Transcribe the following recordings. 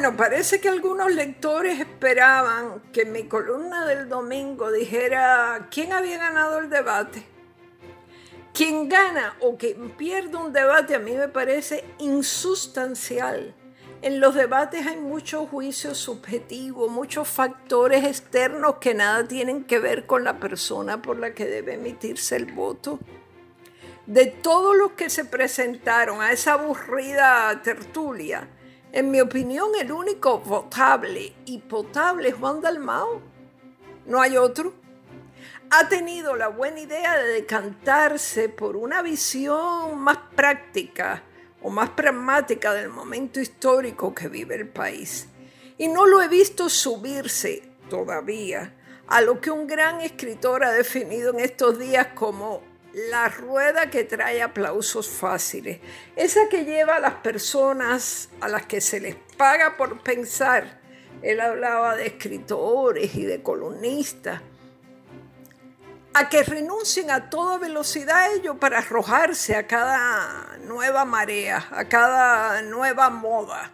Bueno, parece que algunos lectores esperaban que mi columna del domingo dijera quién había ganado el debate. Quien gana o quien pierde un debate a mí me parece insustancial. En los debates hay muchos juicios subjetivos, muchos factores externos que nada tienen que ver con la persona por la que debe emitirse el voto. De todos los que se presentaron a esa aburrida tertulia, en mi opinión el único votable y potable es Juan Dalmao. No hay otro. Ha tenido la buena idea de decantarse por una visión más práctica o más pragmática del momento histórico que vive el país. Y no lo he visto subirse todavía a lo que un gran escritor ha definido en estos días como la rueda que trae aplausos fáciles, esa que lleva a las personas a las que se les paga por pensar. Él hablaba de escritores y de columnistas a que renuncien a toda velocidad ellos para arrojarse a cada nueva marea, a cada nueva moda.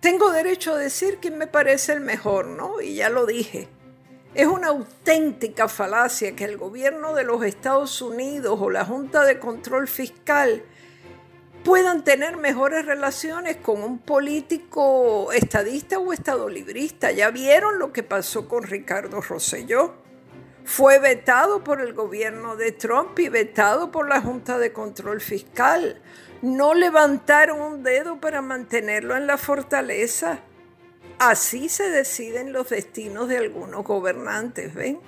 Tengo derecho a decir quién me parece el mejor, ¿no? Y ya lo dije. Es una auténtica falacia que el gobierno de los Estados Unidos o la Junta de Control Fiscal puedan tener mejores relaciones con un político estadista o estadolibrista. Ya vieron lo que pasó con Ricardo Rosselló fue vetado por el gobierno de Trump y vetado por la Junta de Control Fiscal. No levantaron un dedo para mantenerlo en la fortaleza. Así se deciden los destinos de algunos gobernantes, ¿ven?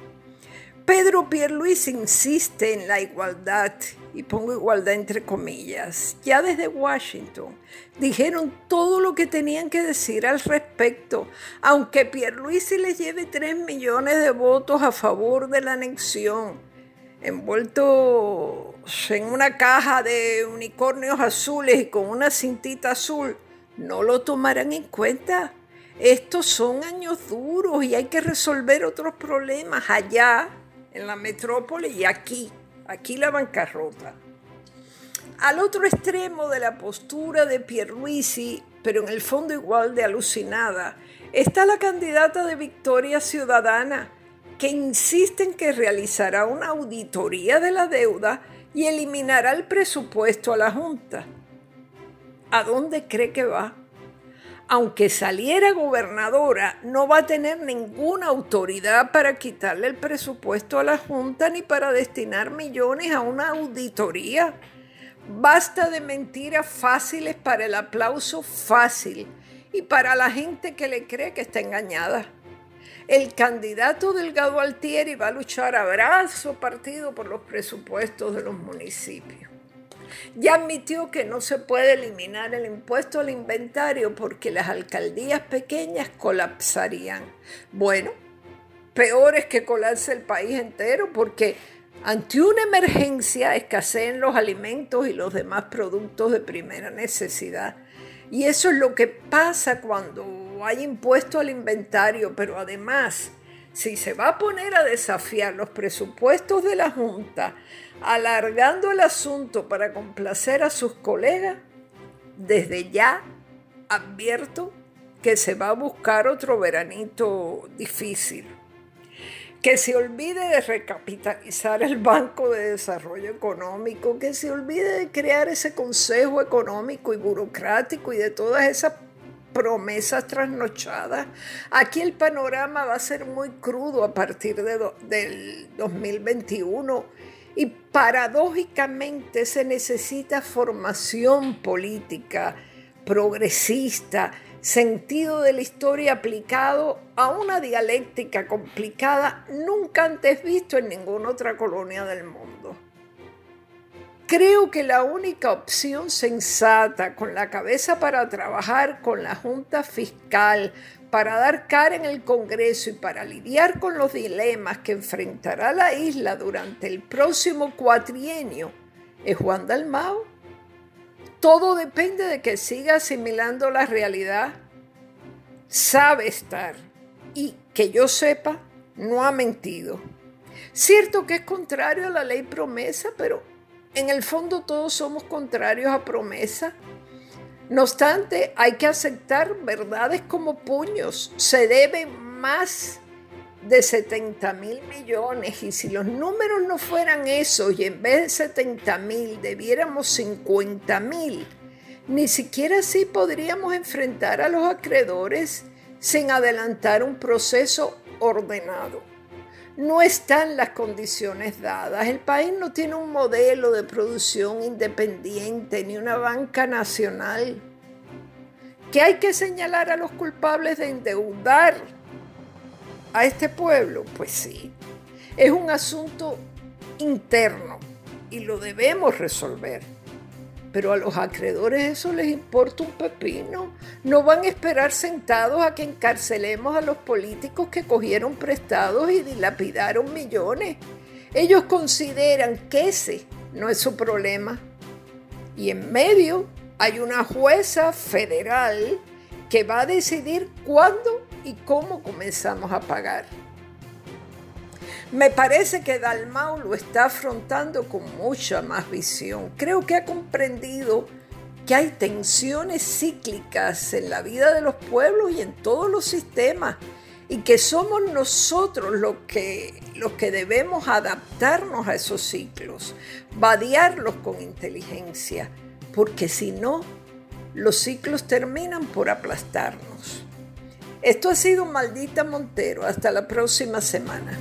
Pedro Pierluis insiste en la igualdad, y pongo igualdad entre comillas. Ya desde Washington dijeron todo lo que tenían que decir al respecto, aunque Pierluisi les lleve 3 millones de votos a favor de la anexión, envuelto en una caja de unicornios azules y con una cintita azul, no lo tomarán en cuenta. Estos son años duros y hay que resolver otros problemas allá en la metrópoli y aquí, aquí la bancarrota. Al otro extremo de la postura de Pierluisi, pero en el fondo igual de alucinada, está la candidata de Victoria Ciudadana, que insiste en que realizará una auditoría de la deuda y eliminará el presupuesto a la Junta. ¿A dónde cree que va? Aunque saliera gobernadora, no va a tener ninguna autoridad para quitarle el presupuesto a la Junta ni para destinar millones a una auditoría. Basta de mentiras fáciles para el aplauso fácil y para la gente que le cree que está engañada. El candidato Delgado Altieri va a luchar a brazo partido por los presupuestos de los municipios. Ya admitió que no se puede eliminar el impuesto al inventario porque las alcaldías pequeñas colapsarían. Bueno, peor es que colapse el país entero porque ante una emergencia escasean los alimentos y los demás productos de primera necesidad. Y eso es lo que pasa cuando hay impuesto al inventario, pero además, si se va a poner a desafiar los presupuestos de la Junta, alargando el asunto para complacer a sus colegas, desde ya advierto que se va a buscar otro veranito difícil. Que se olvide de recapitalizar el Banco de Desarrollo Económico, que se olvide de crear ese Consejo Económico y Burocrático y de todas esas promesas trasnochadas. Aquí el panorama va a ser muy crudo a partir de del 2021 y paradójicamente se necesita formación política, progresista, sentido de la historia aplicado a una dialéctica complicada nunca antes visto en ninguna otra colonia del mundo. Creo que la única opción sensata con la cabeza para trabajar con la Junta Fiscal, para dar cara en el Congreso y para lidiar con los dilemas que enfrentará la isla durante el próximo cuatrienio es Juan Dalmao. Todo depende de que siga asimilando la realidad. Sabe estar y que yo sepa, no ha mentido. Cierto que es contrario a la ley promesa, pero en el fondo todos somos contrarios a promesa. No obstante, hay que aceptar verdades como puños. Se deben más de 70 mil millones y si los números no fueran esos y en vez de 70 mil debiéramos 50 mil, ni siquiera así podríamos enfrentar a los acreedores sin adelantar un proceso ordenado. No están las condiciones dadas. El país no tiene un modelo de producción independiente ni una banca nacional. ¿Que hay que señalar a los culpables de endeudar a este pueblo? Pues sí, es un asunto interno y lo debemos resolver. Pero a los acreedores eso les importa un pepino. No van a esperar sentados a que encarcelemos a los políticos que cogieron prestados y dilapidaron millones. Ellos consideran que ese no es su problema. Y en medio hay una jueza federal que va a decidir cuándo y cómo comenzamos a pagar. Me parece que Dalmau lo está afrontando con mucha más visión. Creo que ha comprendido que hay tensiones cíclicas en la vida de los pueblos y en todos los sistemas y que somos nosotros los que, los que debemos adaptarnos a esos ciclos, vadearlos con inteligencia, porque si no, los ciclos terminan por aplastarnos. Esto ha sido Maldita Montero. Hasta la próxima semana.